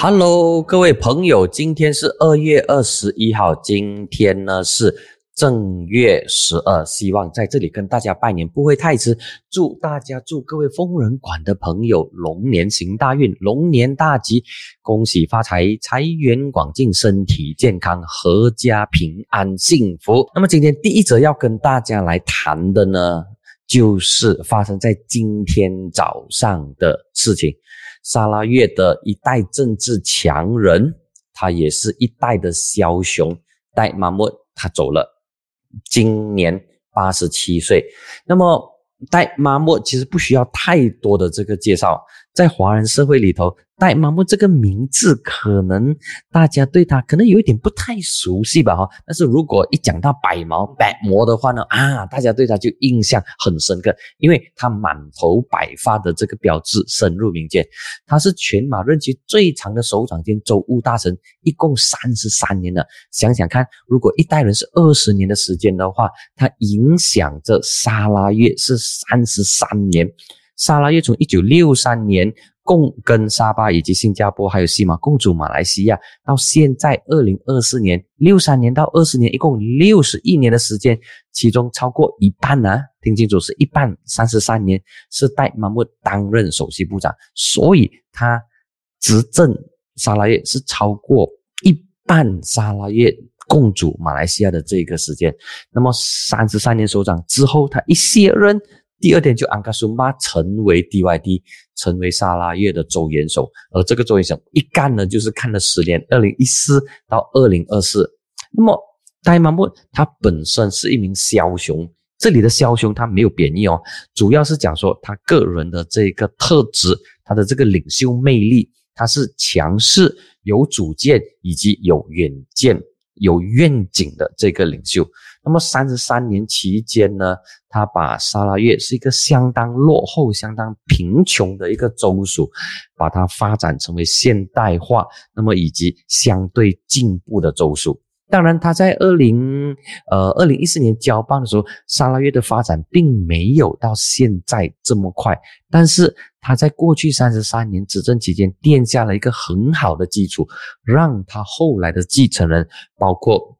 Hello，各位朋友，今天是二月二十一号，今天呢是正月十二，希望在这里跟大家拜年不会太迟，祝大家祝各位疯人馆的朋友龙年行大运，龙年大吉，恭喜发财，财源广进，身体健康，阖家平安幸福。那么今天第一则要跟大家来谈的呢，就是发生在今天早上的事情。沙拉越的一代政治强人，他也是一代的枭雄，戴马木他走了，今年八十七岁。那么戴马木其实不需要太多的这个介绍，在华人社会里头。戴麻木这个名字，可能大家对他可能有一点不太熟悉吧，哈。但是如果一讲到白毛白魔的话呢，啊，大家对他就印象很深刻，因为他满头白发的这个标志深入民间。他是全马任期最长的首长兼州务大臣，一共三十三年了。想想看，如果一代人是二十年的时间的话，他影响着沙拉越是三十三年。沙拉越从一九六三年。共跟沙巴以及新加坡还有西马共主马来西亚，到现在二零二四年六三年到二十年，一共六十一年的时间，其中超过一半呢，听清楚是一半三十三年是戴马木担任首席部长，所以他执政沙拉越是超过一半沙拉越共主马来西亚的这个时间。那么三十三年首长之后，他一卸任。第二天就安卡苏马成为 DYD，成为沙拉越的州元首，而这个州元首一干呢，就是看了十年，二零一四到二零二四。那么戴马木他本身是一名枭雄，这里的枭雄他没有贬义哦，主要是讲说他个人的这个特质，他的这个领袖魅力，他是强势、有主见以及有远见。有愿景的这个领袖，那么三十三年期间呢，他把沙拉越是一个相当落后、相当贫穷的一个州属，把它发展成为现代化，那么以及相对进步的州属。当然，他在二零呃二零一四年交棒的时候，沙拉越的发展并没有到现在这么快。但是他在过去三十三年执政期间奠下了一个很好的基础，让他后来的继承人，包括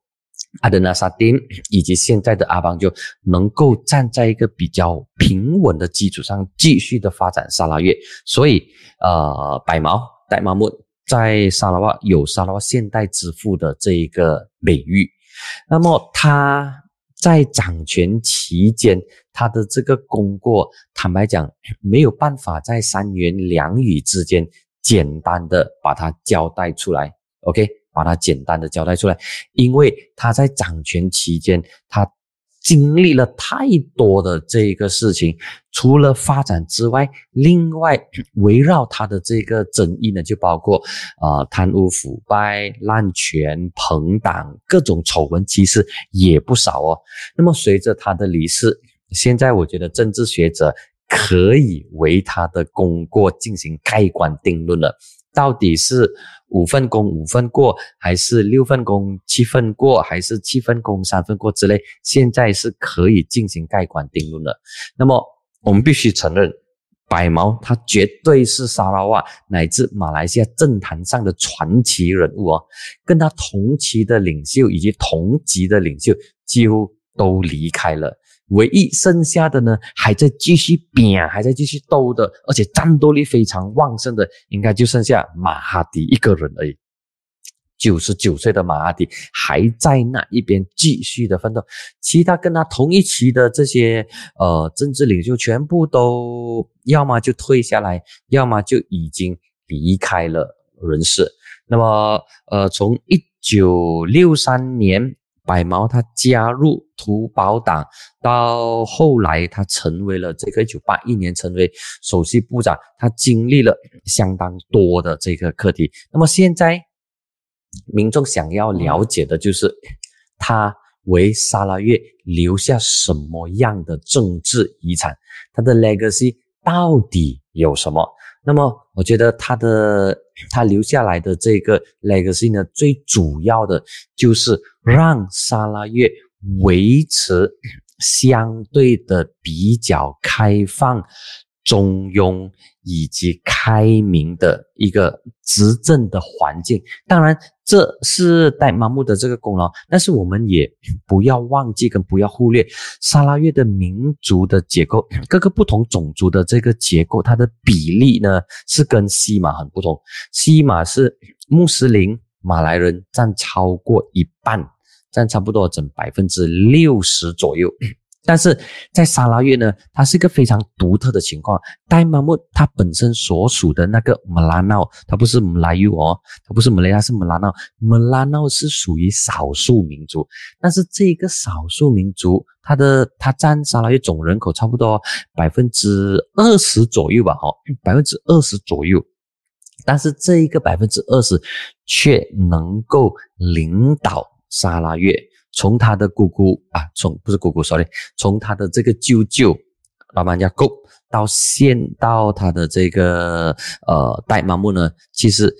阿德纳萨丁以及现在的阿邦，就能够站在一个比较平稳的基础上继续的发展沙拉越。所以，呃，白毛戴毛木。在沙拉瓦有沙拉瓦现代之父的这一个美誉，那么他在掌权期间，他的这个功过，坦白讲没有办法在三言两语之间简单的把它交代出来。OK，把它简单的交代出来，因为他在掌权期间，他。经历了太多的这个事情，除了发展之外，另外围绕他的这个争议呢，就包括啊贪污腐败、滥权、朋党各种丑闻，其实也不少哦。那么随着他的离世，现在我觉得政治学者可以为他的功过进行盖棺定论了。到底是五份工五份过，还是六份工七份过，还是七份工三份过之类？现在是可以进行盖棺定论了。那么我们必须承认，百毛他绝对是沙拉瓦乃至马来西亚政坛上的传奇人物哦。跟他同期的领袖以及同级的领袖几乎都离开了。唯一剩下的呢，还在继续拼，还在继续斗的，而且战斗力非常旺盛的，应该就剩下马哈迪一个人而已。九十九岁的马哈迪还在那一边继续的奋斗，其他跟他同一期的这些呃政治领袖全部都要么就退下来，要么就已经离开了人世。那么呃，从一九六三年。白毛他加入土保党，到后来他成为了这个一九八一年成为首席部长，他经历了相当多的这个课题。那么现在民众想要了解的就是他为沙拉越留下什么样的政治遗产，他的 legacy 到底有什么？那么我觉得他的他留下来的这个 legacy 呢，最主要的就是让沙拉越维持相对的比较开放、中庸以及开明的一个执政的环境。当然，这是戴玛木的这个功劳，但是我们也不要忘记跟不要忽略沙拉越的民族的结构，各个不同种族的这个结构，它的比例呢是跟西马很不同。西马是穆斯林马来人占超过一半。占差不多整百分之六十左右，但是在沙拉越呢，它是一个非常独特的情况。戴玛木它本身所属的那个马拉闹，它不是马来语哦，它不是马来亚，是马拉闹。马拉闹是属于少数民族，但是这个少数民族，它的它占沙拉越总人口差不多百分之二十左右吧，哈，百分之二十左右。但是这一个百分之二十却能够领导。沙拉越从他的姑姑啊，从不是姑姑手里从他的这个舅舅老板家购到现到他的这个呃代玛木呢，其实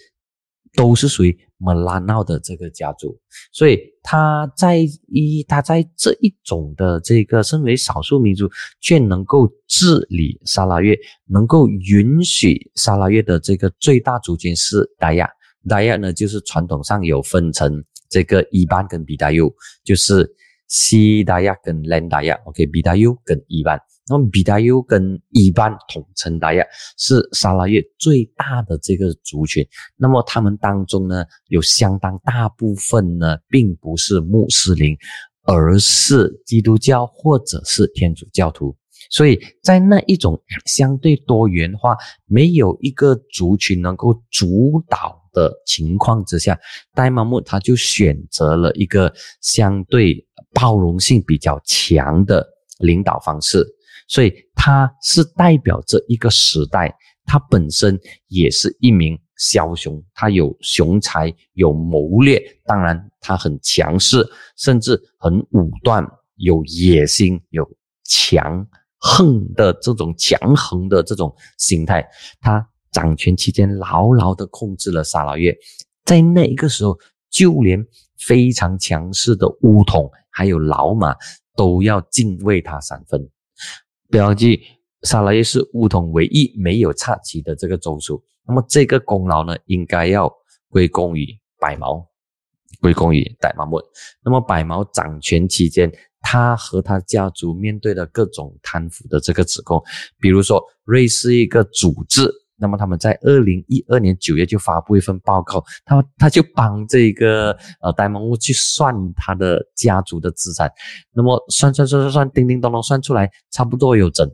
都是属于马拉闹的这个家族，所以他在一他在这一种的这个身为少数民族，却能够治理沙拉月，能够允许沙拉月的这个最大族群是达亚，达亚呢就是传统上有分成。这个伊班跟比达尤就是西达亚跟兰达亚，OK，比达尤跟伊班，那么比达尤跟伊班统称达亚是沙拉越最大的这个族群。那么他们当中呢，有相当大部分呢，并不是穆斯林，而是基督教或者是天主教徒。所以在那一种相对多元化，没有一个族群能够主导。的情况之下，戴玛木他就选择了一个相对包容性比较强的领导方式，所以他是代表着一个时代。他本身也是一名枭雄，他有雄才，有谋略，当然他很强势，甚至很武断，有野心，有强横的这种强横的这种心态，他。掌权期间，牢牢的控制了沙拉越。在那一个时候，就连非常强势的乌统还有老马都要敬畏他三分。不要记，沙拉越是乌统唯一没有插旗的这个州属。那么这个功劳呢，应该要归功于百毛，归功于戴玛木。那么百毛掌权期间，他和他家族面对的各种贪腐的这个指控，比如说瑞士一个组织。那么他们在二零一二年九月就发布一份报告，他他就帮这个呃戴蒙物去算他的家族的资产，那么算算算算算，叮叮咚咚算出来，差不多有整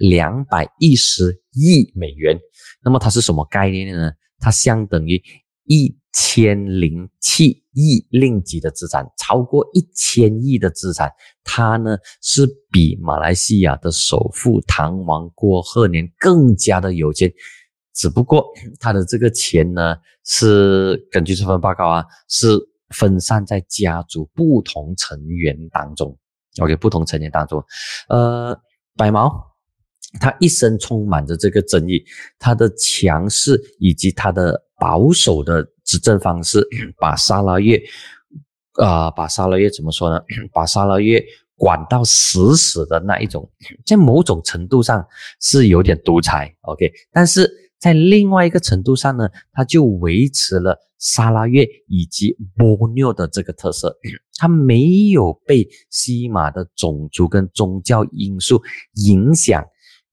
两百一十亿美元。那么它是什么概念呢？它相等于一千零七亿令吉的资产，超过一千亿的资产。他呢是比马来西亚的首富唐王郭鹤年更加的有钱，只不过他的这个钱呢是根据这份报告啊，是分散在家族不同成员当中。OK，不同成员当中，呃，白毛他一生充满着这个争议，他的强势以及他的保守的执政方式，把沙拉越。啊，把沙拉越怎么说呢？把沙拉越管到死死的那一种，在某种程度上是有点独裁，OK。但是在另外一个程度上呢，它就维持了沙拉越以及波妞的这个特色，它没有被西马的种族跟宗教因素影响，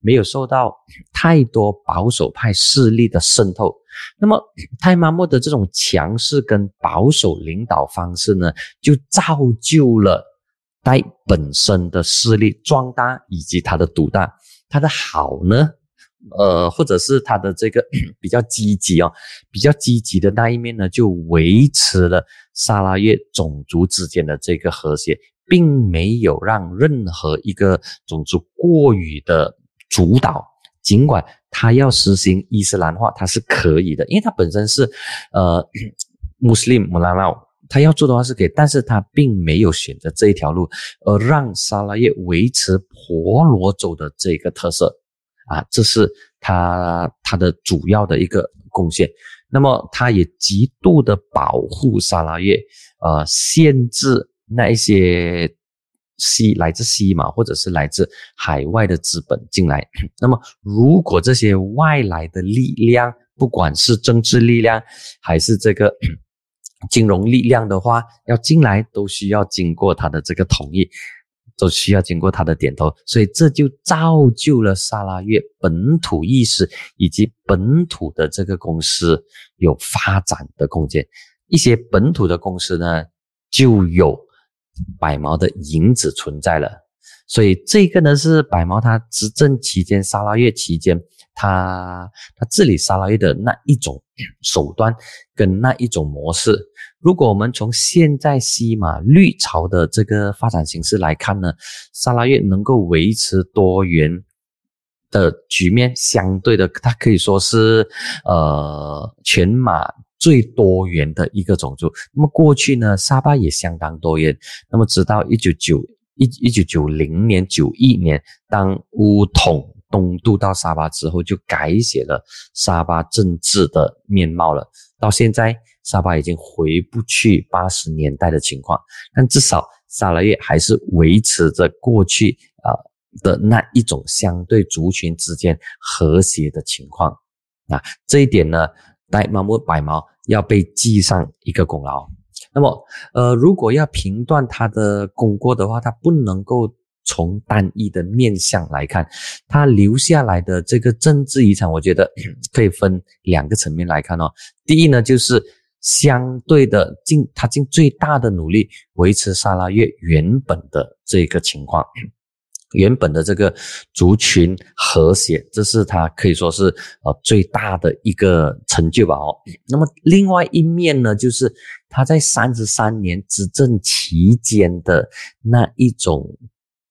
没有受到太多保守派势力的渗透。那么，泰马莫的这种强势跟保守领导方式呢，就造就了戴本身的势力壮大以及他的独大。他的好呢，呃，或者是他的这个比较积极哦，比较积极的那一面呢，就维持了萨拉越种族之间的这个和谐，并没有让任何一个种族过于的主导。尽管他要实行伊斯兰化，他是可以的，因为他本身是，呃，穆斯林穆拉拉，他要做的话是可以，但是他并没有选择这一条路，而让沙拉叶维持婆罗洲的这个特色，啊，这是他他的主要的一个贡献。那么，他也极度的保护沙拉叶，呃，限制那一些西来自西马或者是来自海外的资本进来。那么，如果这些外来的力量，不管是政治力量还是这个 金融力量的话，要进来都需要经过他的这个同意。都需要经过他的点头，所以这就造就了萨拉越本土意识以及本土的这个公司有发展的空间。一些本土的公司呢，就有百毛的影子存在了。所以这个呢是百毛他执政期间、沙拉越期间，他他治理沙拉越的那一种手段跟那一种模式。如果我们从现在西马绿潮的这个发展形势来看呢，沙拉越能够维持多元的局面，相对的，它可以说是呃全马最多元的一个种族。那么过去呢，沙巴也相当多元。那么直到一九九一一九九零年九一年，当乌统东渡到沙巴之后，就改写了沙巴政治的面貌了。到现在。沙巴已经回不去八十年代的情况，但至少沙拉越还是维持着过去啊的那一种相对族群之间和谐的情况啊，这一点呢，戴马木百毛要被记上一个功劳。那么，呃，如果要评断他的功过的话，他不能够从单一的面相来看，他留下来的这个政治遗产，我觉得可以分两个层面来看哦。第一呢，就是。相对的，尽他尽最大的努力维持沙拉越原本的这个情况，原本的这个族群和谐，这是他可以说是呃最大的一个成就吧。哦，那么另外一面呢，就是他在三十三年执政期间的那一种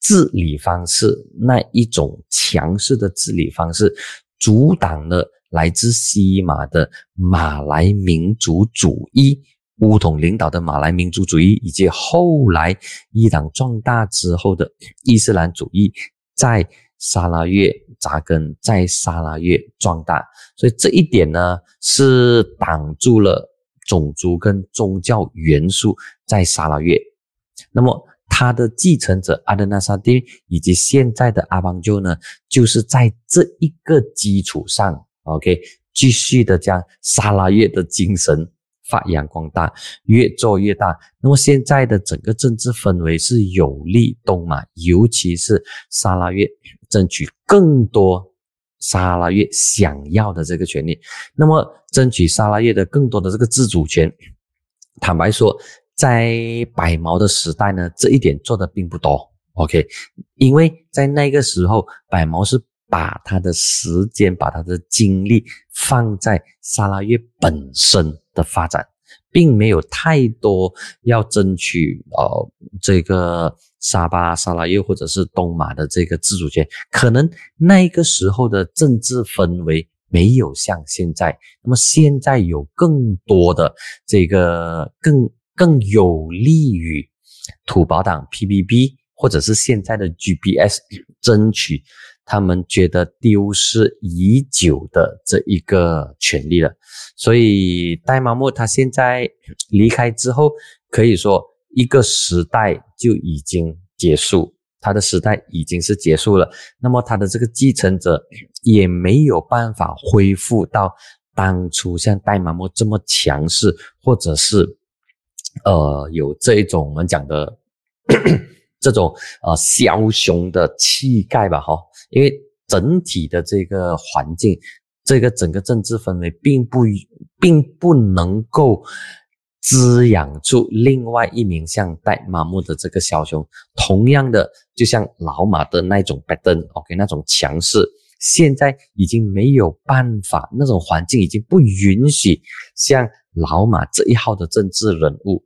治理方式，那一种强势的治理方式，阻挡了。来自西马的马来民族主义，乌统领导的马来民族主义，以及后来伊朗壮大之后的伊斯兰主义，在沙拉越扎根，在沙拉越壮大，所以这一点呢，是挡住了种族跟宗教元素在沙拉越。那么他的继承者阿德纳沙丁以及现在的阿邦就呢，就是在这一个基础上。OK，继续的将沙拉越的精神发扬光大，越做越大。那么现在的整个政治氛围是有利东马，尤其是沙拉越争取更多沙拉越想要的这个权利。那么争取沙拉越的更多的这个自主权，坦白说，在百毛的时代呢，这一点做的并不多。OK，因为在那个时候，百毛是。把他的时间、把他的精力放在沙拉越本身的发展，并没有太多要争取呃这个沙巴、沙拉越或者是东马的这个自主权。可能那个时候的政治氛围没有像现在，那么现在有更多的这个更更有利于土保党 PBB 或者是现在的 GPS 争取。他们觉得丢失已久的这一个权利了，所以戴麻木他现在离开之后，可以说一个时代就已经结束，他的时代已经是结束了。那么他的这个继承者也没有办法恢复到当初像戴麻木这么强势，或者是呃有这一种我们讲的。这种呃枭雄的气概吧，哈，因为整体的这个环境，这个整个政治氛围，并不并不能够滋养出另外一名像戴马木的这个枭雄。同样的，就像老马的那种拜登，OK，那种强势，现在已经没有办法，那种环境已经不允许像老马这一号的政治人物。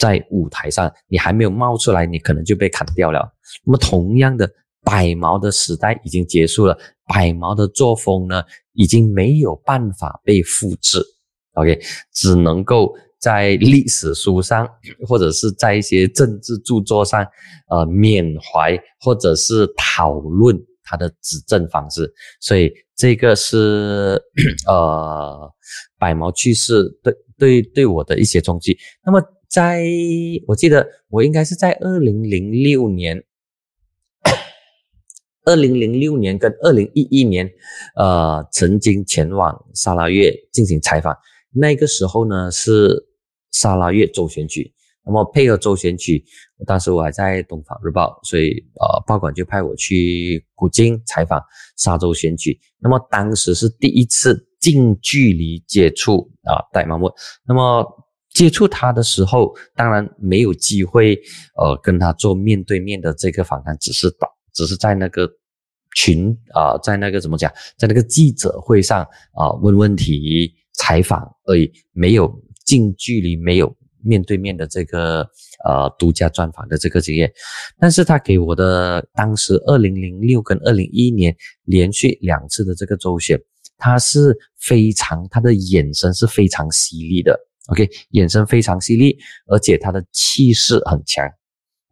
在舞台上，你还没有冒出来，你可能就被砍掉了。那么，同样的，百毛的时代已经结束了，百毛的作风呢，已经没有办法被复制。OK，只能够在历史书上，或者是在一些政治著作上，呃，缅怀或者是讨论他的执政方式。所以，这个是呃，百毛去世对对对我的一些冲击。那么。在我记得我应该是在二零零六年，二零零六年跟二零一一年，呃，曾经前往沙拉越进行采访。那个时候呢是沙拉越州选举，那么配合州选举，当时我还在东方日报，所以呃，报馆就派我去古今采访沙州选举。那么当时是第一次近距离接触啊戴麻木，那么。接触他的时候，当然没有机会，呃，跟他做面对面的这个访谈，只是打，只是在那个群啊，在那个怎么讲，在那个记者会上啊问问题、采访而已，没有近距离、没有面对面的这个呃独家专访的这个经验。但是他给我的当时二零零六跟二零一一年连续两次的这个周选，他是非常他的眼神是非常犀利的。OK，眼神非常犀利，而且他的气势很强。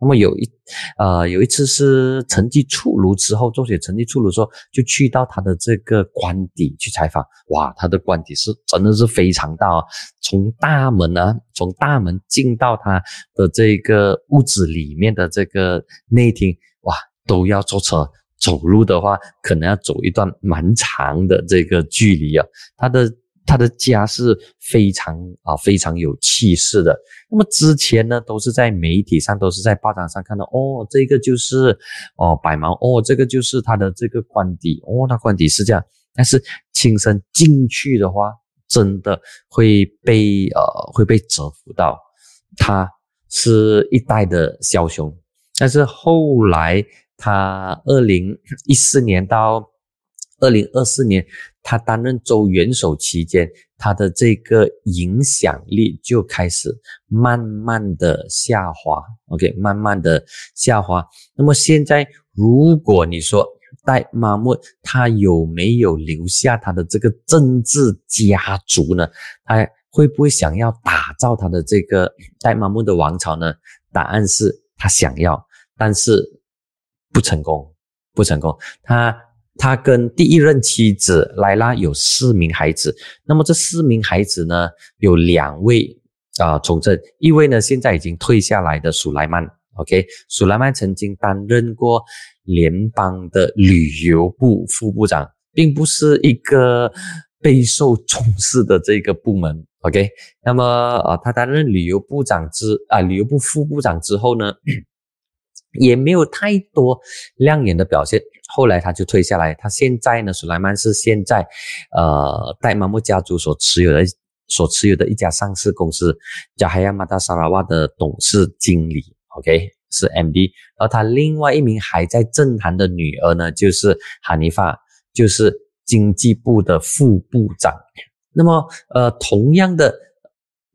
那么有一，呃，有一次是成绩出炉之后，周雪成绩出炉之后，就去到他的这个官邸去采访。哇，他的官邸是真的是非常大哦，从大门呢，从大门进到他的这个屋子里面的这个内厅，哇，都要坐车。走路的话，可能要走一段蛮长的这个距离啊。他的。他的家是非常啊非常有气势的。那么之前呢，都是在媒体上，都是在报章上看到，哦，这个就是哦百毛，哦，这个就是他的这个官邸，哦，他官邸是这样。但是亲身进去的话，真的会被呃会被折服到。他是一代的枭雄，但是后来他二零一四年到二零二四年。他担任州元首期间，他的这个影响力就开始慢慢的下滑。OK，慢慢的下滑。那么现在，如果你说戴马木他有没有留下他的这个政治家族呢？他会不会想要打造他的这个戴马木的王朝呢？答案是他想要，但是不成功，不成功。他。他跟第一任妻子莱拉有四名孩子，那么这四名孩子呢，有两位啊从政，一位呢现在已经退下来的苏莱曼，OK，苏莱曼曾经担任过联邦的旅游部副部长，并不是一个备受重视的这个部门，OK，那么啊他担任旅游部长之啊旅游部副部长之后呢？也没有太多亮眼的表现，后来他就退下来。他现在呢，苏莱曼是现在，呃，戴马木家族所持有的、所持有的一家上市公司，叫海亚马达沙拉瓦的董事经理，OK，是 MD。而他另外一名还在政坛的女儿呢，就是哈尼法，就是经济部的副部长。那么，呃，同样的，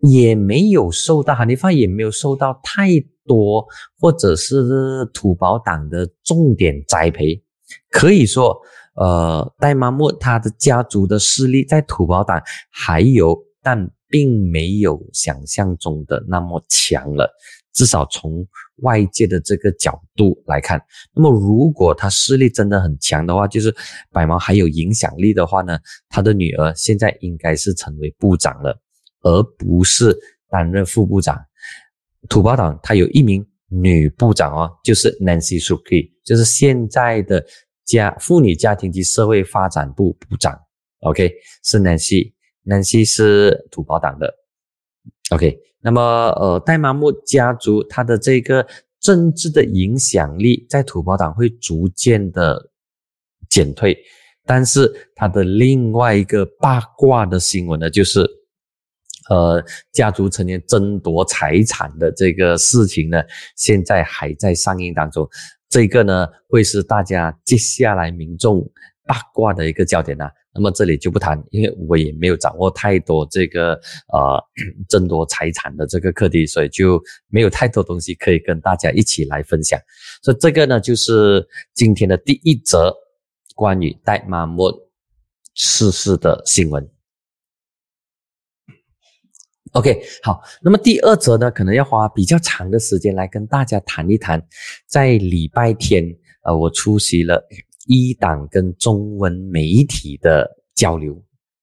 也没有受到哈尼发也没有受到太。多或者是土保党的重点栽培，可以说，呃，戴妈木他的家族的势力在土保党还有，但并没有想象中的那么强了。至少从外界的这个角度来看，那么如果他势力真的很强的话，就是白毛还有影响力的话呢，他的女儿现在应该是成为部长了，而不是担任副部长。土包党他有一名女部长哦，就是 Nancy Suki，就是现在的家妇女家庭及社会发展部部长。OK，是 Nancy，Nancy 是土包党的。OK，那么呃，戴玛木家族他的这个政治的影响力在土包党会逐渐的减退，但是他的另外一个八卦的新闻呢，就是。呃，家族成员争夺财产的这个事情呢，现在还在上映当中。这个呢，会是大家接下来民众八卦的一个焦点呐。那么这里就不谈，因为我也没有掌握太多这个呃争夺财产的这个课题，所以就没有太多东西可以跟大家一起来分享。所以这个呢，就是今天的第一则关于戴马莫逝世的新闻。OK，好，那么第二则呢，可能要花比较长的时间来跟大家谈一谈，在礼拜天，呃，我出席了一党跟中文媒体的交流。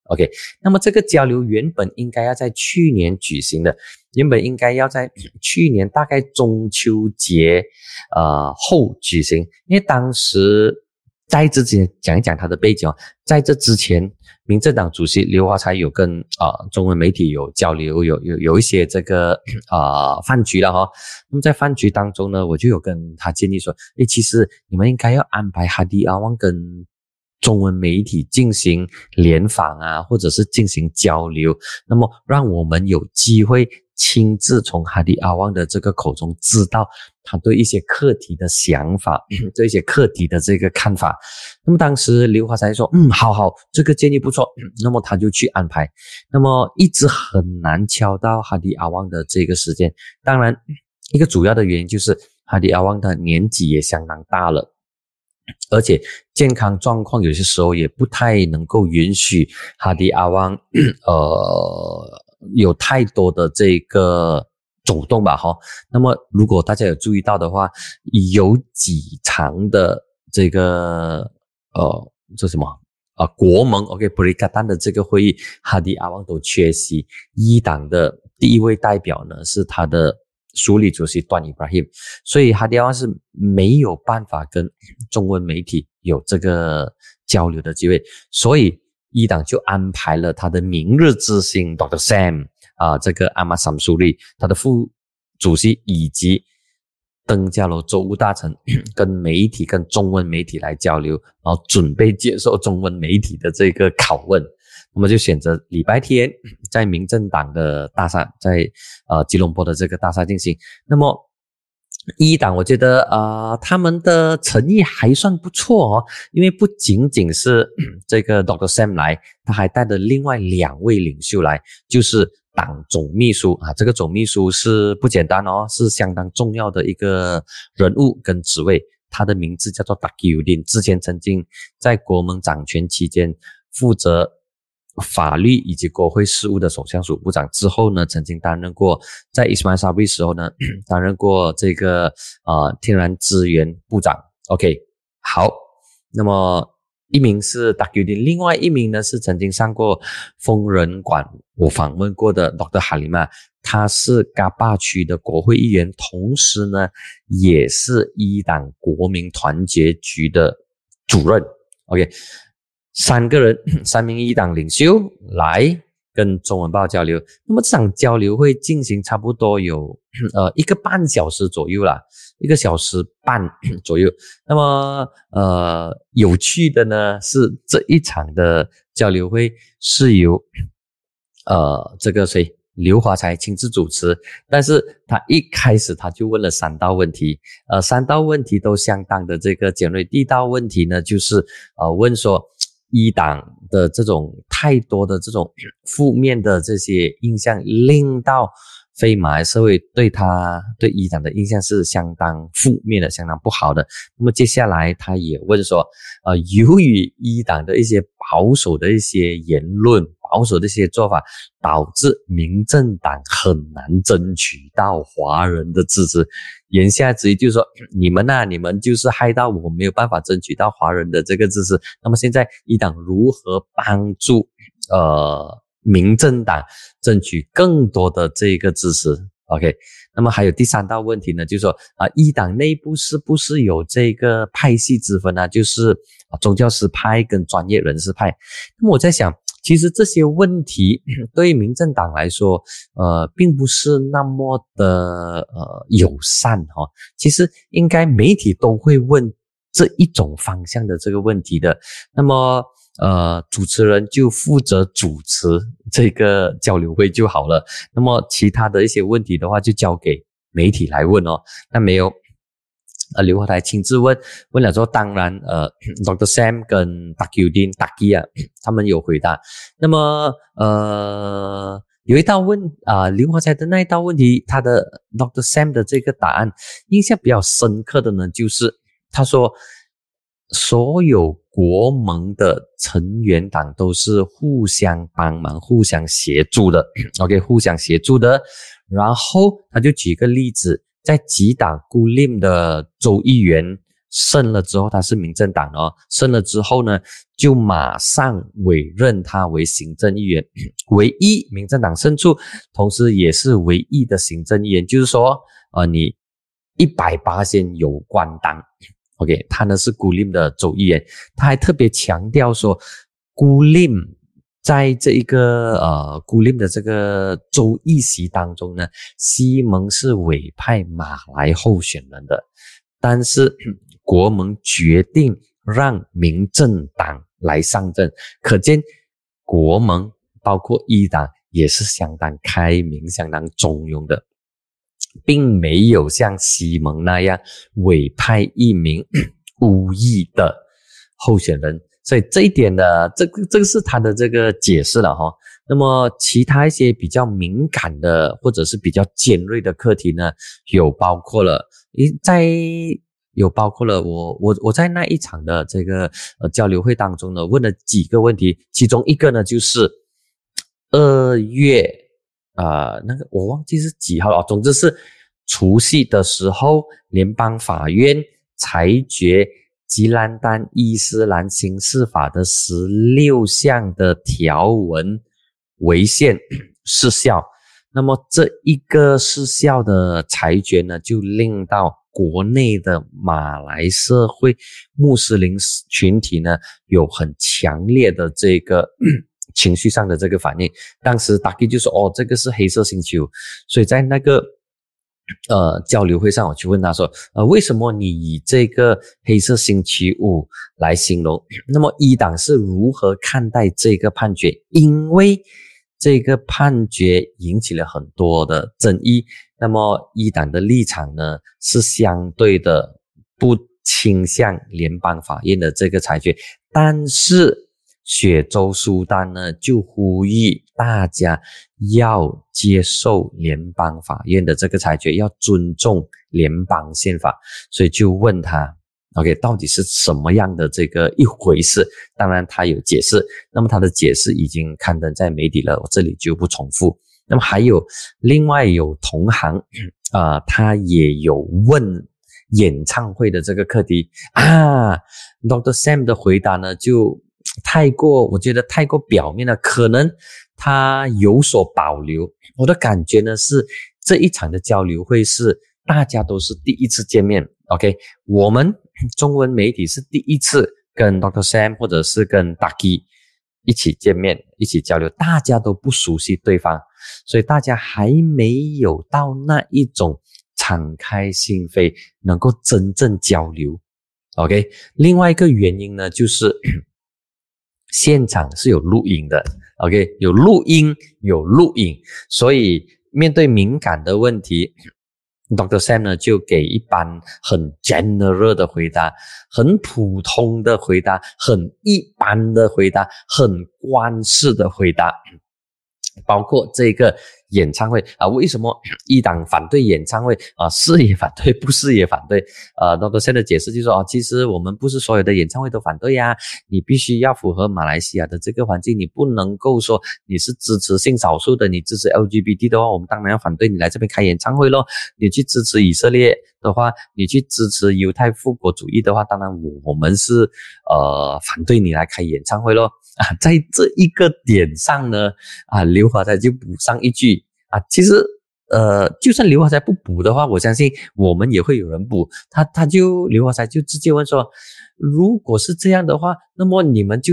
OK，那么这个交流原本应该要在去年举行的，原本应该要在去年大概中秋节呃后举行，因为当时在这之前讲一讲他的背景哦，在这之前，民政党主席刘华才有跟啊中文媒体有交流，有有有一些这个啊饭局了哈。那么在饭局当中呢，我就有跟他建议说，诶，其实你们应该要安排哈迪阿旺跟。中文媒体进行联访啊，或者是进行交流，那么让我们有机会亲自从哈迪阿旺的这个口中知道他对一些课题的想法，对一些课题的这个看法。那么当时刘华才说：“嗯，好好，这个建议不错。”那么他就去安排，那么一直很难敲到哈迪阿旺的这个时间。当然，一个主要的原因就是哈迪阿旺的年纪也相当大了。而且健康状况有些时候也不太能够允许哈迪阿旺，呃，有太多的这个走动吧，哈。那么如果大家有注意到的话，有几场的这个呃，这什么啊？国盟 OK 布里卡丹的这个会议，哈迪阿旺都缺席。一党的第一位代表呢，是他的。署理主席段 Ibrahim，所以哈迪阿旺是没有办法跟中文媒体有这个交流的机会，所以一党就安排了他的明日之星 Dr. Sam 啊，这个阿玛 sam 苏利，他的副主席以及登加罗州务大臣 跟媒体跟中文媒体来交流，然后准备接受中文媒体的这个拷问。那么就选择礼拜天在民政党的大厦，在呃吉隆坡的这个大厦进行。那么一党，我觉得啊，他们的诚意还算不错哦，因为不仅仅是这个 Doctor Sam 来，他还带着另外两位领袖来，就是党总秘书啊，这个总秘书是不简单哦，是相当重要的一个人物跟职位，他的名字叫做 Daki Udin，之前曾经在国盟掌权期间负责。法律以及国会事务的首相署部长之后呢，曾经担任过在伊斯曼沙比时候呢，担任过这个啊天然资源部长。OK，好，那么一名是 d u d 另外一名呢是曾经上过疯人馆我访问过的 Dr. 哈里曼，他是嘎巴区的国会议员，同时呢也是一党国民团结局的主任。OK。三个人，三名一党领袖来跟中文报交流。那么这场交流会进行差不多有 呃一个半小时左右啦，一个小时半 左右。那么呃有趣的呢是这一场的交流会是由呃这个谁刘华才亲自主持，但是他一开始他就问了三道问题，呃三道问题都相当的这个尖锐。第一道问题呢就是呃问说。一党的这种太多的这种负面的这些印象，令到非马来社会对他对一党的印象是相当负面的，相当不好的。那么接下来他也问说，呃，由于一党的一些保守的一些言论。保守的一些做法，导致民政党很难争取到华人的支持。言下之意就是说，你们呐，你们就是害到我没有办法争取到华人的这个支持。那么现在一党如何帮助呃民政党争取更多的这个支持？OK，那么还有第三道问题呢，就是说啊，一党内部是不是有这个派系之分呢？就是啊，宗教师派跟专业人士派。那么我在想。其实这些问题 对于民政党来说，呃，并不是那么的呃友善哈。其实应该媒体都会问这一种方向的这个问题的。那么呃，主持人就负责主持这个交流会就好了。那么其他的一些问题的话，就交给媒体来问哦。那没有。呃，刘华台亲自问问了之后，当然，呃，Dr. Sam 跟 d a k u d i n d a k i 啊，他们有回答。那么，呃，有一道问啊，刘华才的那一道问题，他的 Dr. Sam 的这个答案印象比较深刻的呢，就是他说，所有国盟的成员党都是互相帮忙、互相协助的。OK，互相协助的。然后他就举个例子。在吉打孤林的州议员胜了之后，他是民政党哦，胜了之后呢，就马上委任他为行政议员，唯一民政党胜出，同时也是唯一的行政议员，就是说，呃，你一百八先有官当，OK，他呢是孤林的州议员，他还特别强调说，孤林。在这一个呃孤林的这个州议席当中呢，西蒙是委派马来候选人的，但是国盟决定让民政党来上阵，可见国盟包括一党也是相当开明、相当中庸的，并没有像西蒙那样委派一名 无意的候选人。所以这一点呢，这个这个是他的这个解释了哈。那么其他一些比较敏感的或者是比较尖锐的课题呢，有包括了，一在有包括了我我我在那一场的这个呃交流会当中呢，问了几个问题，其中一个呢就是二月啊那个我忘记是几号了，总之是除夕的时候，联邦法院裁决。吉兰丹伊斯兰刑事法的十六项的条文违宪失效，那么这一个失效的裁决呢，就令到国内的马来社会穆斯林群体呢有很强烈的这个情绪上的这个反应。当时大概就说：“哦，这个是黑色星期五。”所以在那个。呃，交流会上我去问他说，呃，为什么你以这个黑色星期五来形容？那么一党是如何看待这个判决？因为这个判决引起了很多的争议。那么一党的立场呢，是相对的不倾向联邦法院的这个裁决，但是。雪州苏丹呢，就呼吁大家要接受联邦法院的这个裁决，要尊重联邦宪法，所以就问他，OK，到底是什么样的这个一回事？当然他有解释，那么他的解释已经刊登在媒体了，我这里就不重复。那么还有另外有同行啊，他也有问演唱会的这个课题啊，Dr. Sam 的回答呢就。太过，我觉得太过表面了，可能他有所保留。我的感觉呢是，这一场的交流会是大家都是第一次见面。OK，我们中文媒体是第一次跟 Dr. Sam 或者是跟 Ducky 一起见面，一起交流，大家都不熟悉对方，所以大家还没有到那一种敞开心扉，能够真正交流。OK，另外一个原因呢就是。现场是有录音的，OK，有录音，有录影，所以面对敏感的问题，Dr. Sam 呢就给一般很 general 的回答，很普通的回答，很一般的回答，很官式的回答，包括这个。演唱会啊，为什么一党反对演唱会啊？是也反对，不是也反对。呃，那个现在解释就是说啊，其实我们不是所有的演唱会都反对呀，你必须要符合马来西亚的这个环境，你不能够说你是支持性少数的，你支持 LGBT 的话，我们当然要反对你来这边开演唱会咯。你去支持以色列的话，你去支持犹太复国主义的话，当然我们是呃反对你来开演唱会咯。啊，在这一个点上呢，啊，刘华才就补上一句。啊，其实，呃，就算刘华才不补的话，我相信我们也会有人补。他他就刘华才就直接问说，如果是这样的话，那么你们就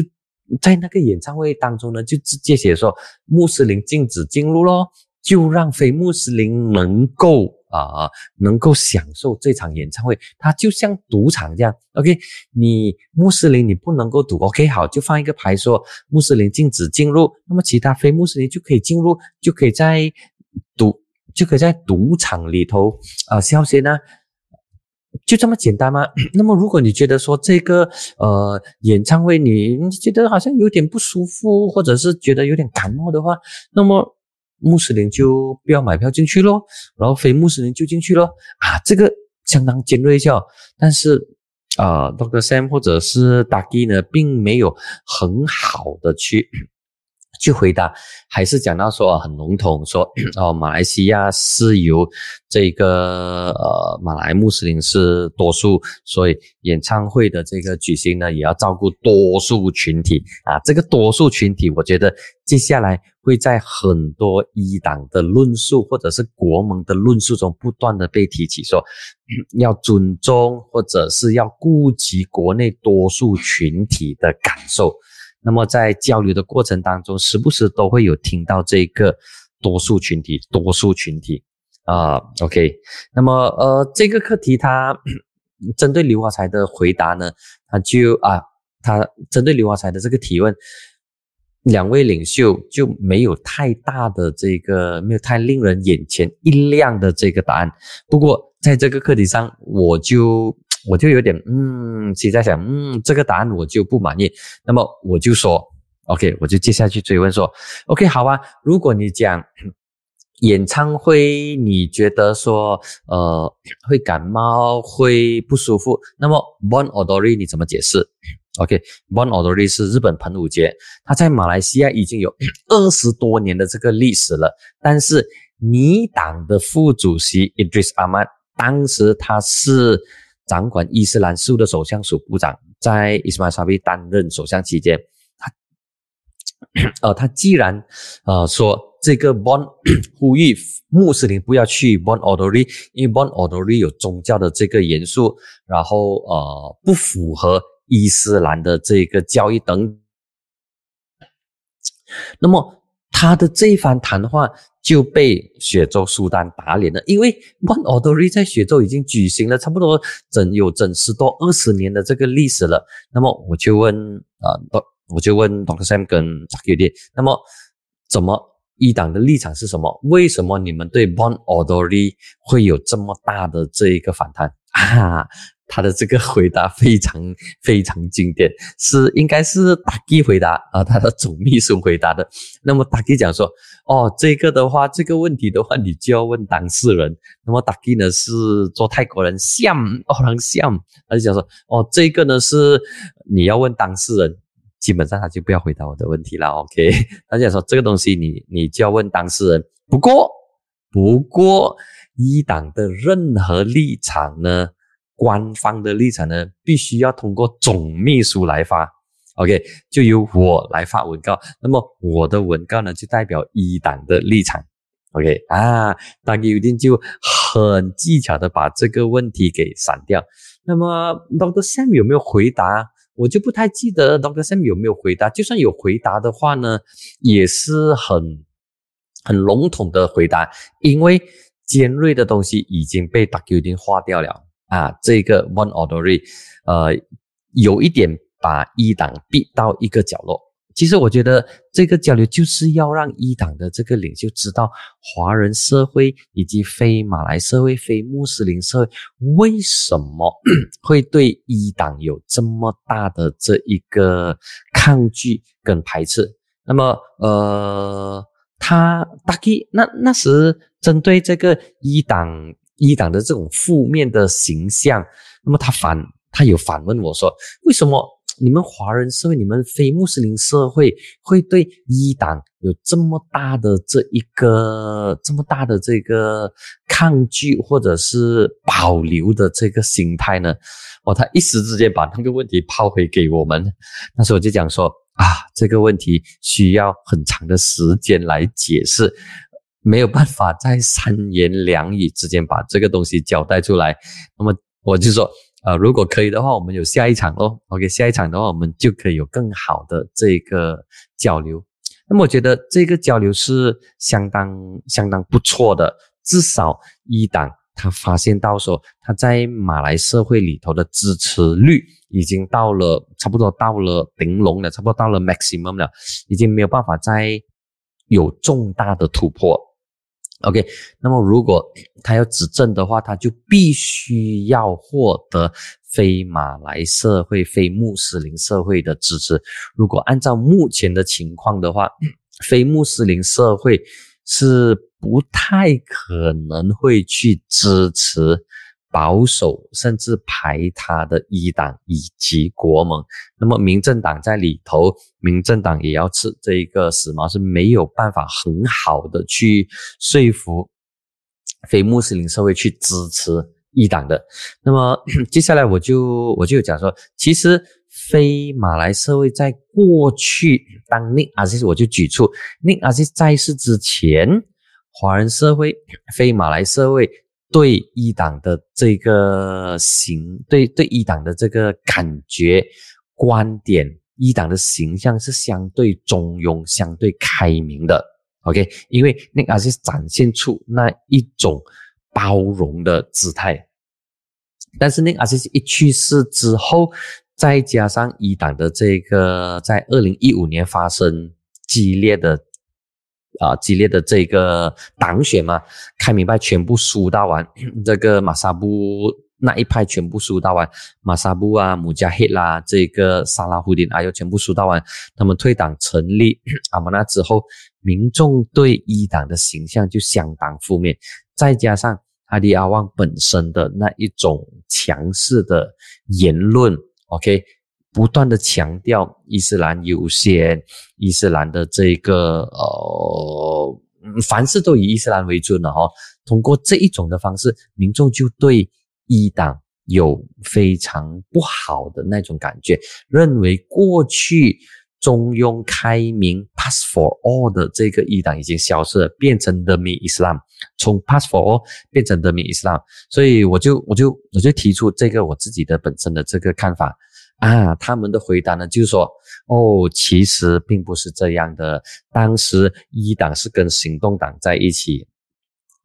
在那个演唱会当中呢，就直接写说穆斯林禁止进入咯，就让非穆斯林能够啊，能够享受这场演唱会。它就像赌场这样，OK，你穆斯林你不能够赌，OK，好，就放一个牌说穆斯林禁止进入，那么其他非穆斯林就可以进入，就可以在。赌就可以在赌场里头啊消遣呢，就这么简单吗？那么如果你觉得说这个呃演唱会你觉得好像有点不舒服，或者是觉得有点感冒的话，那么穆斯林就不要买票进去咯，然后非穆斯林就进去咯。啊，这个相当尖锐效，但是啊，Doctor Sam 或者是 Ducky 呢，并没有很好的去。去回答，还是讲到说很笼统，说 哦，马来西亚是由这个呃马来穆斯林是多数，所以演唱会的这个举行呢，也要照顾多数群体啊。这个多数群体，我觉得接下来会在很多一党的论述或者是国盟的论述中不断的被提起，说 要尊重或者是要顾及国内多数群体的感受。那么在交流的过程当中，时不时都会有听到这个多数群体、多数群体啊。OK，那么呃，这个课题它 针对刘华才的回答呢，他就啊，他针对刘华才的这个提问，两位领袖就没有太大的这个，没有太令人眼前一亮的这个答案。不过在这个课题上，我就。我就有点嗯，其实在想嗯，这个答案我就不满意。那么我就说，OK，我就接下去追问说，OK，好啊。如果你讲演唱会，你觉得说呃会感冒会不舒服，那么 Bon Odori 你怎么解释？OK，Bon Odori 是日本盆舞节，它在马来西亚已经有 二十多年的这个历史了。但是你党的副主席 Idris Ahmad 当时他是。掌管伊斯兰事务的首相署部长，在伊斯马沙比担任首相期间，他，呃，他既然，呃，说这个 Bon 呼吁穆斯林不要去 Bon Odori，因为 Bon Odori 有宗教的这个元素，然后呃，不符合伊斯兰的这个教义等，那么。他的这一番谈话就被雪州苏丹打脸了，因为 One Odori 在雪州已经举行了差不多整有整十多二十年的这个历史了。那么我就问啊，我就问 Doctor Sam 跟 Zakir，那么怎么一党的立场是什么？为什么你们对 One Odori 会有这么大的这一个反弹 啊？他的这个回答非常 非常经典，是应该是达基回答啊，他的总秘书回答的。那么达基讲说，哦，这个的话，这个问题的话，你就要问当事人。那么达基呢是做泰国人，像哦，很像，他就讲说，哦，这个呢是你要问当事人，基本上他就不要回答我的问题了。OK，他讲说这个东西你你就要问当事人。不过不过一党的任何立场呢？官方的立场呢，必须要通过总秘书来发，OK，就由我来发文告。那么我的文告呢，就代表一党的立场，OK 啊，大家有定就很技巧的把这个问题给删掉。那么 Doctor Sam 有没有回答？我就不太记得 Doctor Sam 有没有回答。就算有回答的话呢，也是很很笼统的回答，因为尖锐的东西已经被 docky 已经划掉了。啊，这个 One Order，呃，有一点把一档逼到一个角落。其实我觉得这个交流就是要让一党的这个领袖知道，华人社会以及非马来社会、非穆斯林社会为什么 会对一党有这么大的这一个抗拒跟排斥。那么，呃，他大概那那时针对这个一党。一党的这种负面的形象，那么他反他有反问我说：“为什么你们华人社会、你们非穆斯林社会会对一党有这么大的这一个这么大的这个抗拒或者是保留的这个心态呢？”哦，他一时之间把那个问题抛回给我们，那时候我就讲说：“啊，这个问题需要很长的时间来解释。”没有办法在三言两语之间把这个东西交代出来，那么我就说，呃，如果可以的话，我们有下一场咯。OK，下一场的话，我们就可以有更好的这个交流。那么我觉得这个交流是相当相当不错的，至少一党他发现到说他在马来社会里头的支持率已经到了差不多到了顶龙了，差不多到了 maximum 了，已经没有办法再有重大的突破。OK，那么如果他要执政的话，他就必须要获得非马来社会、非穆斯林社会的支持。如果按照目前的情况的话，非穆斯林社会是不太可能会去支持保守甚至排他的一党以及国盟。那么民政党在里头，民政党也要吃这一个死毛，是没有办法很好的去说服非穆斯林社会去支持一党的。那么接下来我就我就讲说，其实。非马来社会在过去，当尼阿西，我就举出尼阿西在世之前，华人社会、非马来社会对一党的这个形，对对一党的这个感觉、观点，一党的形象是相对中庸、相对开明的。OK，因为那阿西展现出那一种包容的姿态，但是那阿西一去世之后。再加上一党的这个在二零一五年发生激烈的啊激烈的这个党选嘛，开明派全部输到完，这个马萨布那一派全部输到完，马萨布啊、姆加黑啦、这个萨拉胡丁啊又全部输到完，他们退党成立 阿玛纳之后，民众对一党的形象就相当负面，再加上阿迪阿旺本身的那一种强势的言论。OK，不断的强调伊斯兰优先，伊斯兰的这个呃，凡事都以伊斯兰为准了哈。通过这一种的方式，民众就对一党有非常不好的那种感觉，认为过去中庸开明 Pass for All 的这个一党已经消失了，变成 The Me Islam，从 Pass for All 变成 The Me Islam，所以我就我就我就提出这个我自己的本身的这个看法。啊，他们的回答呢，就是说，哦，其实并不是这样的。当时一党是跟行动党在一起，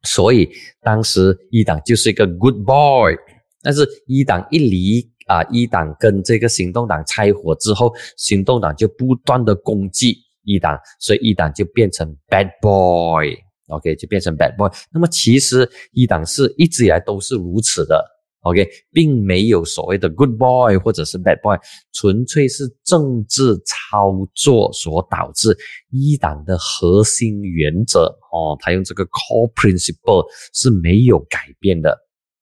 所以当时一党就是一个 good boy。但是，一党一离啊，一党跟这个行动党拆伙之后，行动党就不断的攻击一党，所以一党就变成 bad boy。OK，就变成 bad boy。那么，其实一党是一直以来都是如此的。OK，并没有所谓的 good boy 或者是 bad boy，纯粹是政治操作所导致一党的核心原则哦，他用这个 core principle 是没有改变的，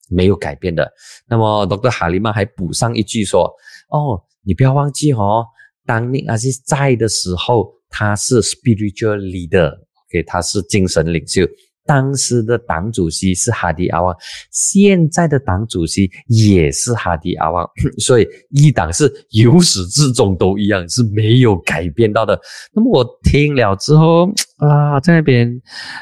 没有改变的。那么 Dr. 哈利曼还补上一句说：哦，你不要忘记哦，当尼阿西在的时候，他是 spiritual leader，OK，他是精神领袖。当时的党主席是哈迪阿旺，现在的党主席也是哈迪阿旺，所以一党是由始至终都一样，是没有改变到的。那么我听了之后啊，在那边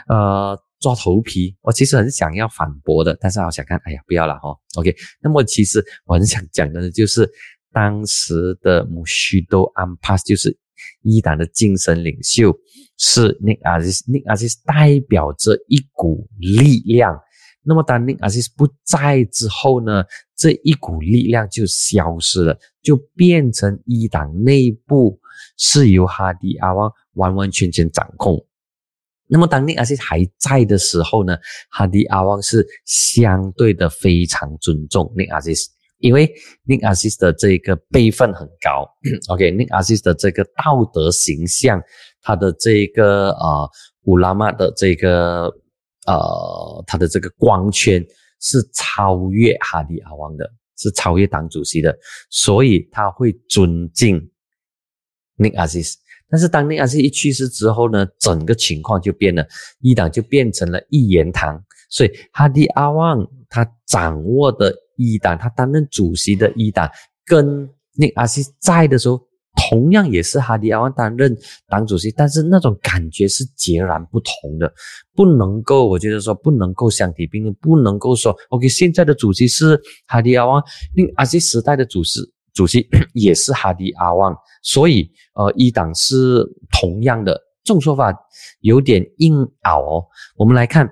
呃抓头皮，我其实很想要反驳的，但是我想看，哎呀，不要了哈。OK，那么其实我很想讲的呢就是当时的穆须都安帕斯，就是一党的精神领袖。是 Nick Aziz，Nick Aziz 代表着一股力量。那么当 Nick Aziz 不在之后呢，这一股力量就消失了，就变成一党内部是由哈迪阿旺完完全全掌控。那么当 Nick Aziz 还在的时候呢，哈迪阿旺是相对的非常尊重 Nick Aziz，因为 Nick Aziz 的这个辈分很高。OK，Nick Aziz 的这个道德形象。他的这个呃乌拉玛的这个呃他的这个光圈是超越哈迪阿旺的，是超越党主席的，所以他会尊敬 Nick Aziz。但是当 Nick Aziz 一去世之后呢，整个情况就变了，一党就变成了一言堂。所以哈迪阿旺他掌握的一党，他担任主席的一党，跟 Nick Aziz 在的时候。同样也是哈迪阿旺担任党主席，但是那种感觉是截然不同的，不能够，我觉得说不能够相提并论，不能够说，OK，现在的主席是哈迪阿旺，另阿西时代的主席主席也是哈迪阿旺，所以呃，一党是同样的，这种说法有点硬拗哦。我们来看。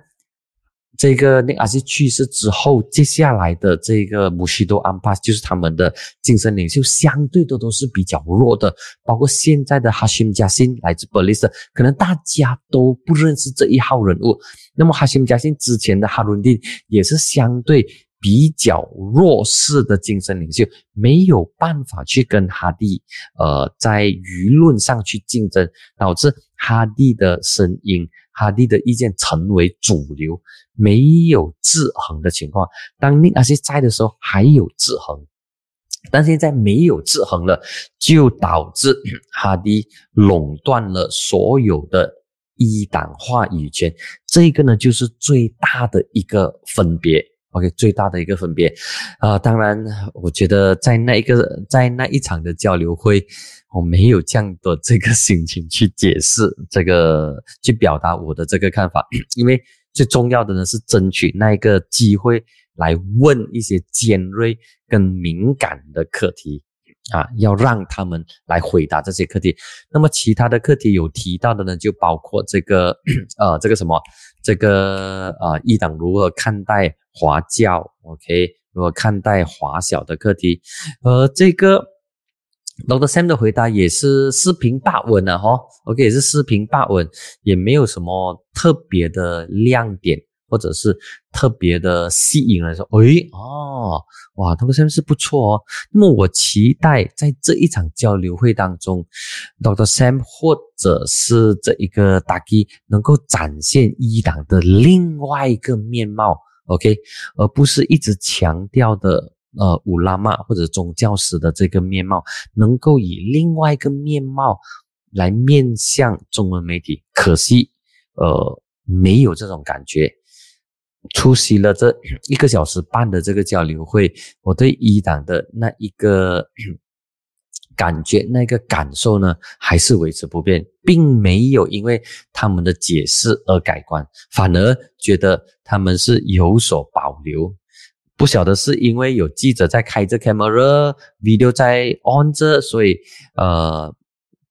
这个那阿西去世之后，接下来的这个穆希多安帕就是他们的精神领袖，相对的都是比较弱的。包括现在的哈辛加辛来自布里斯，可能大家都不认识这一号人物。那么哈辛加辛之前的哈伦丁也是相对比较弱势的精神领袖，没有办法去跟哈蒂呃在舆论上去竞争，导致哈迪的声音、哈迪的意见成为主流，没有制衡的情况。当那些在的时候还有制衡，但现在没有制衡了，就导致 哈迪垄断了所有的一党话语权。这个呢，就是最大的一个分别。OK，最大的一个分别，啊，当然，我觉得在那一个在那一场的交流会，我没有这样的这个心情去解释 这个，去表达我的这个看法，因为最重要的呢是争取那一个机会来问一些尖锐跟敏感的课题。啊，要让他们来回答这些课题。那么其他的课题有提到的呢，就包括这个呃，这个什么，这个呃，一党如何看待华教？OK，如何看待华小的课题？呃，这个 Dr. Sam 的回答也是四平八稳的哈。OK，也是四平八稳，也没有什么特别的亮点。或者是特别的吸引人，说，诶，哦，哇，他们现在是不错哦。那么我期待在这一场交流会当中，Doctor Sam 或者是这一个大基能够展现伊朗的另外一个面貌，OK，而不是一直强调的呃乌拉曼或者宗教史的这个面貌，能够以另外一个面貌来面向中文媒体。可惜，呃，没有这种感觉。出席了这一个小时半的这个交流会，我对一党的那一个 感觉、那个感受呢，还是维持不变，并没有因为他们的解释而改观，反而觉得他们是有所保留。不晓得是因为有记者在开着 camera，video 在 on 着，所以呃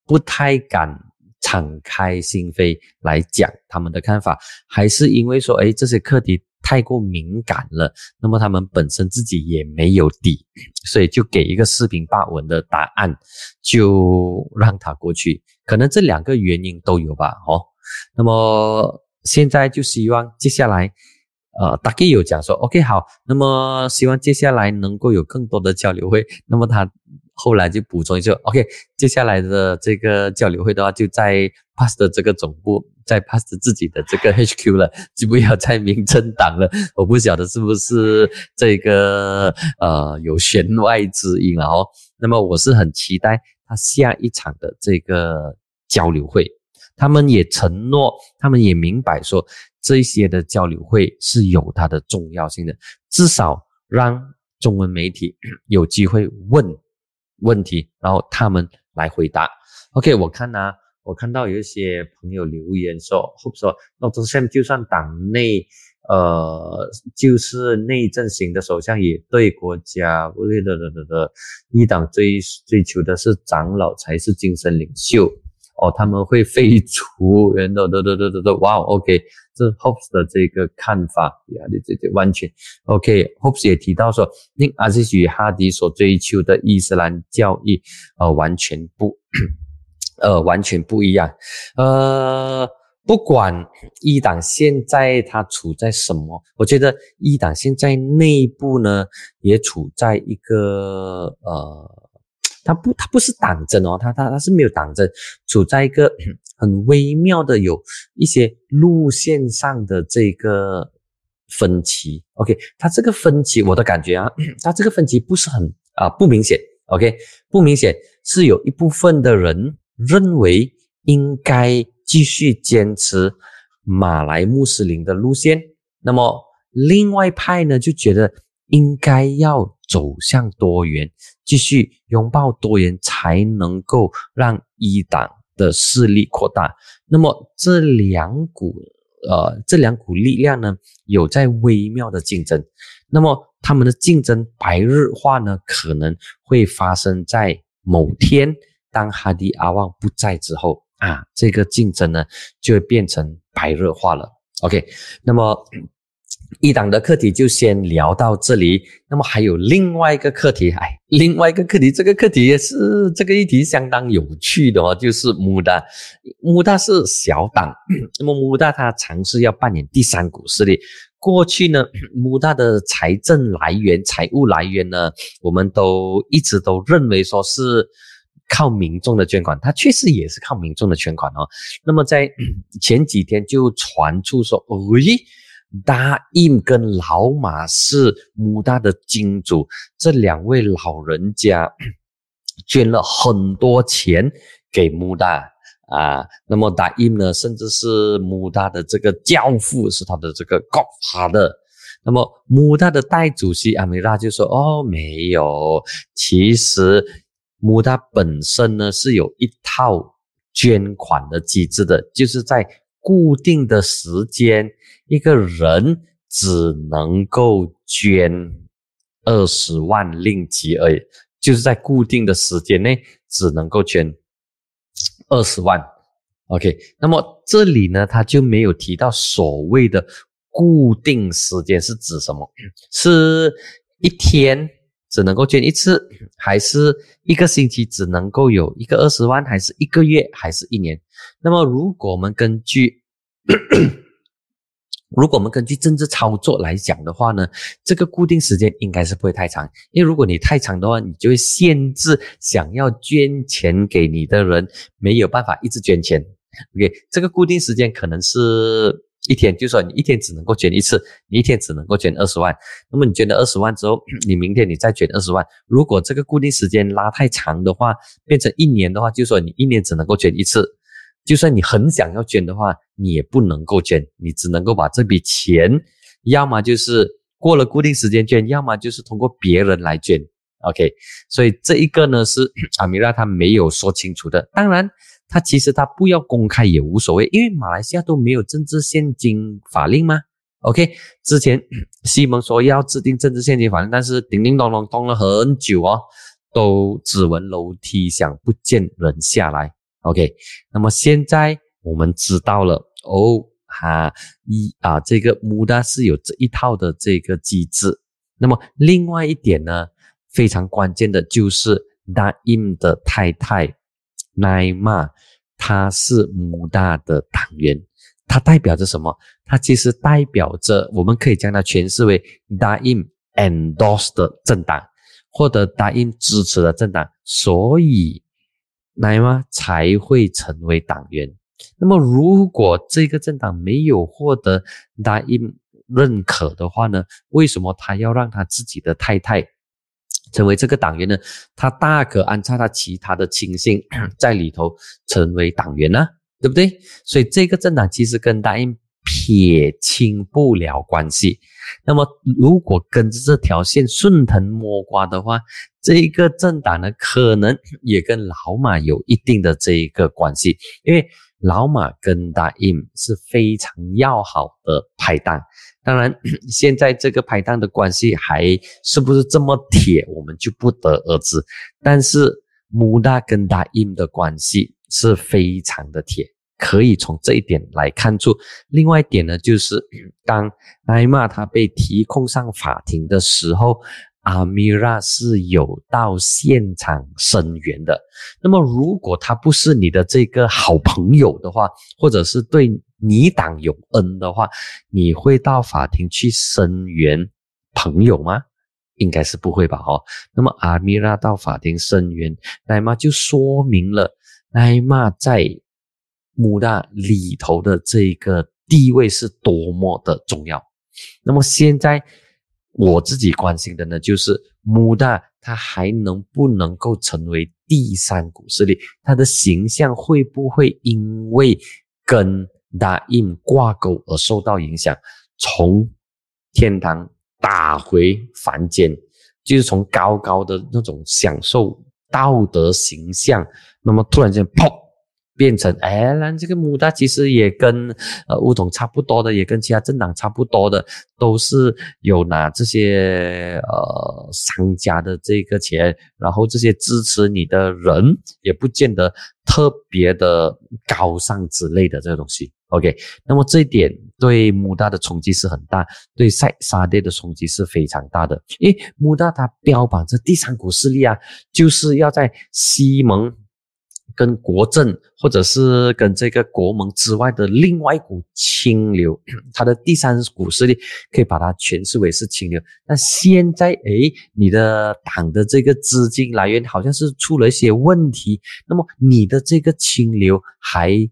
不太敢。敞开心扉来讲他们的看法，还是因为说，哎，这些课题太过敏感了，那么他们本身自己也没有底，所以就给一个四平八稳的答案，就让他过去。可能这两个原因都有吧，哦。那么现在就希望接下来，呃，大概有讲说，OK，好，那么希望接下来能够有更多的交流会，那么他。后来就补充一下，OK，接下来的这个交流会的话，就在 Past 这个总部，在 Past 自己的这个 HQ 了，就不要在民政党了。我不晓得是不是这个呃有弦外之音了哦。那么我是很期待他下一场的这个交流会，他们也承诺，他们也明白说这些的交流会是有它的重要性的，至少让中文媒体有机会问。问题，然后他们来回答。OK，我看呢，我看到有一些朋友留言说，或说，那这现在就算党内，呃，就是内政型的首相也对国家，不对的的的的，一党追追求的是长老才是精神领袖。哦，他们会废除，人的的的的的的，哇，OK，这 Hopes 的这个看法呀，这这完全 OK，Hopes 也提到说，令阿西与哈迪所追求的伊斯兰教义，呃，完全不，呃，完全不一样，呃，不管一党现在它处在什么，我觉得一党现在内部呢，也处在一个呃。他不，他不是党争哦，他他他是没有党争，处在一个 很微妙的有一些路线上的这个分歧。OK，他这个分歧，我的感觉啊，他这个分歧不是很啊不明显。OK，不明显是有一部分的人认为应该继续坚持马来穆斯林的路线，那么另外派呢就觉得应该要。走向多元，继续拥抱多元，才能够让一党的势力扩大。那么这两股呃，这两股力量呢，有在微妙的竞争。那么他们的竞争白热化呢，可能会发生在某天，当哈迪阿旺不在之后啊，这个竞争呢就会变成白热化了。OK，那么。一档的课题就先聊到这里。那么还有另外一个课题，哎，另外一个课题，这个课题也是这个议题相当有趣的哦，就是穆大，穆大是小党，那么穆大他尝试要扮演第三股势力。过去呢，穆大的财政来源、财务来源呢，我们都一直都认为说是靠民众的捐款，他确实也是靠民众的捐款哦。那么在 前几天就传出说，诶，大印跟老马是穆大的金主，这两位老人家 捐了很多钱给穆大啊。那么大印呢，甚至是穆大的这个教父，是他的这个 Godfather。那么穆大的代主席阿米拉就说：“哦，没有，其实。”穆大本身呢是有一套捐款的机制的，就是在固定的时间，一个人只能够捐二十万令吉而已，就是在固定的时间内只能够捐二十万。OK，那么这里呢，他就没有提到所谓的固定时间是指什么，是一天。只能够捐一次，还是一个星期只能够有一个二十万，还是一个月，还是一年？那么，如果我们根据，如果我们根据政治操作来讲的话呢，这个固定时间应该是不会太长，因为如果你太长的话，你就会限制想要捐钱给你的人没有办法一直捐钱。OK，这个固定时间可能是。一天就说你一天只能够捐一次，你一天只能够捐二十万。那么你捐了二十万之后，你明天你再捐二十万。如果这个固定时间拉太长的话，变成一年的话，就说你一年只能够捐一次。就算你很想要捐的话，你也不能够捐，你只能够把这笔钱，要么就是过了固定时间捐，要么就是通过别人来捐。OK，所以这一个呢是阿米拉他没有说清楚的。当然。他其实他不要公开也无所谓，因为马来西亚都没有政治现金法令吗？OK，之前 西蒙说要制定政治现金法令，但是叮叮咚咚咚了很久哦，都只闻楼梯响，不见人下来。OK，那么现在我们知道了哦，哈一啊，这个穆达是有这一套的这个机制。那么另外一点呢，非常关键的就是大印的太太。奈玛，她是穆大的党员，他代表着什么？他其实代表着，我们可以将它诠释为答应 endorse 的政党，或者答应支持的政党，所以来吗才会成为党员。那么，如果这个政党没有获得答应认可的话呢？为什么他要让他自己的太太？成为这个党员呢，他大可安插他其他的亲信 在里头成为党员呢，对不对？所以这个政党其实跟答应撇清不了关系。那么如果跟着这条线顺藤摸瓜的话，这一个政党呢，可能也跟老马有一定的这一个关系，因为老马跟大印是非常要好的拍档。当然，现在这个拍档的关系还是不是这么铁，我们就不得而知。但是穆大跟大印的关系是非常的铁，可以从这一点来看出。另外一点呢，就是当艾玛他被提控上法庭的时候。阿米拉是有到现场声援的。那么，如果他不是你的这个好朋友的话，或者是对你党有恩的话，你会到法庭去声援朋友吗？应该是不会吧？哦，那么阿米拉到法庭声援奈玛，就说明了奈玛在穆大里头的这个地位是多么的重要。那么现在。我自己关心的呢，就是穆大他还能不能够成为第三股势力？他的形象会不会因为跟大印挂钩而受到影响？从天堂打回凡间，就是从高高的那种享受道德形象，那么突然间砰！变成哎，那这个穆大其实也跟呃乌统差不多的，也跟其他政党差不多的，都是有拿这些呃商家的这个钱，然后这些支持你的人也不见得特别的高尚之类的这个东西。OK，那么这一点对穆大的冲击是很大，对塞沙爹的冲击是非常大的，因为穆大他标榜着第三股势力啊，就是要在西蒙。跟国政或者是跟这个国盟之外的另外一股清流，它的第三股势力可以把它诠释为是清流。那现在，诶，你的党的这个资金来源好像是出了一些问题，那么你的这个清流还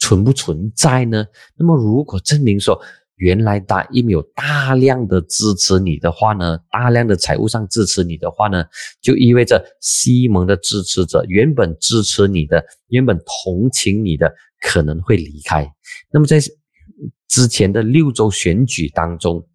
存不存在呢？那么如果证明说，原来大印有大量的支持你的话呢，大量的财务上支持你的话呢，就意味着西蒙的支持者原本支持你的、原本同情你的可能会离开。那么在之前的六州选举当中，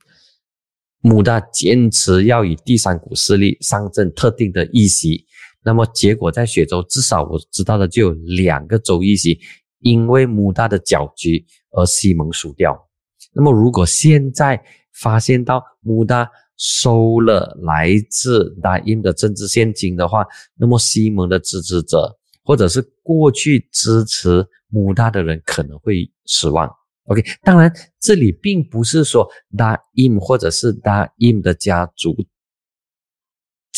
穆大坚持要以第三股势力上阵特定的议席，那么结果在雪州至少我知道的就有两个州议席，因为穆大的搅局而西蒙输掉。那么，如果现在发现到穆大收了来自大印的政治现金的话，那么西蒙的支持者或者是过去支持穆大的人可能会失望。OK，当然这里并不是说大印或者是大印的家族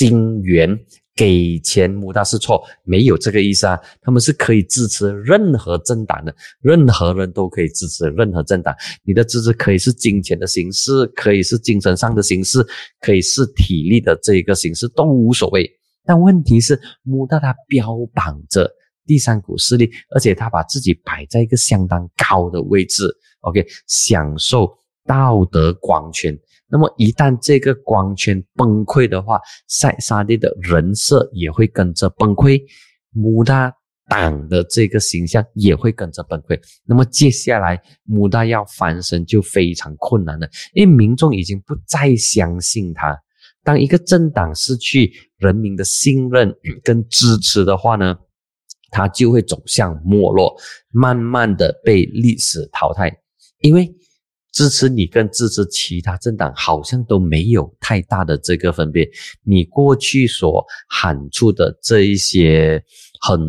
金元。给钱穆大是错，没有这个意思啊。他们是可以支持任何政党的，任何人都可以支持任何政党。你的支持可以是金钱的形式，可以是精神上的形式，可以是体力的这一个形式都无所谓。但问题是，穆大他标榜着第三股势力，而且他把自己摆在一个相当高的位置，OK，享受道德光圈。那么一旦这个光圈崩溃的话，塞沙地的人设也会跟着崩溃，穆大党的这个形象也会跟着崩溃。那么接下来穆大要翻身就非常困难了，因为民众已经不再相信他。当一个政党失去人民的信任跟支持的话呢，他就会走向没落，慢慢的被历史淘汰，因为。支持你跟支持其他政党好像都没有太大的这个分别。你过去所喊出的这一些很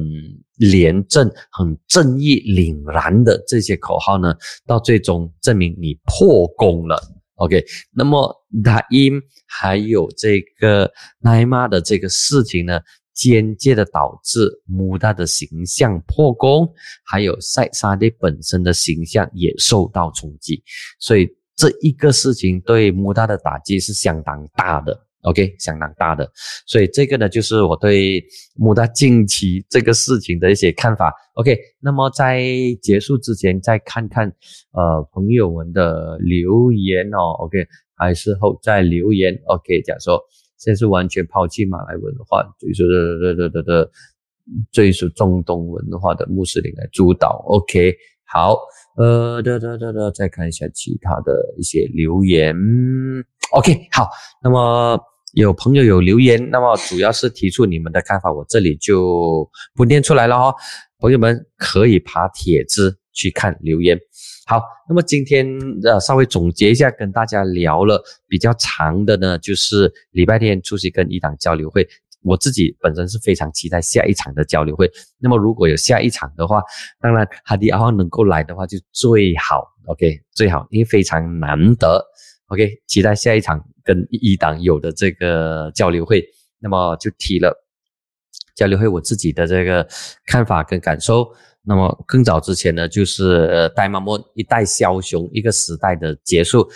廉政、很正义凛然的这些口号呢，到最终证明你破功了。OK，那么他因还有这个奈妈的这个事情呢？间接的导致穆大的形象破功，还有塞沙利本身的形象也受到冲击，所以这一个事情对穆大的打击是相当大的。OK，相当大的，所以这个呢就是我对穆大近期这个事情的一些看法。OK，那么在结束之前再看看呃朋友们的留言哦。OK，还是后再留言。OK，假说。现在是完全抛弃马来文化，追属的的的的的追属中东文化的穆斯林来主导。OK，好，呃，的的的的，再看一下其他的一些留言。OK，好，那么有朋友有留言，那么主要是提出你们的看法，我这里就不念出来了哈。朋友们可以爬帖子去看留言。好，那么今天呃稍微总结一下，跟大家聊了比较长的呢，就是礼拜天出席跟一党交流会。我自己本身是非常期待下一场的交流会。那么如果有下一场的话，当然哈迪阿旺能够来的话就最好，OK 最好，因为非常难得，OK 期待下一场跟一党有的这个交流会。那么就提了交流会我自己的这个看法跟感受。那么更早之前呢，就是呃戴玛莫一代枭雄一个时代的结束，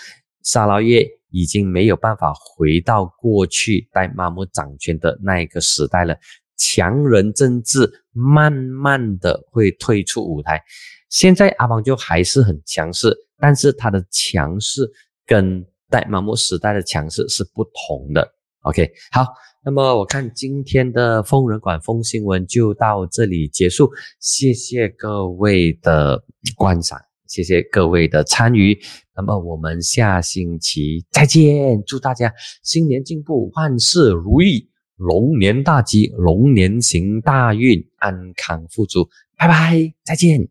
沙劳越已经没有办法回到过去戴玛莫掌权的那一个时代了，强人政治慢慢的会退出舞台。现在阿邦就还是很强势，但是他的强势跟戴玛莫时代的强势是不同的。OK，好。那么我看今天的疯人馆疯新闻就到这里结束，谢谢各位的观赏，谢谢各位的参与。那么我们下星期再见，祝大家新年进步，万事如意，龙年大吉，龙年行大运，安康富足。拜拜，再见。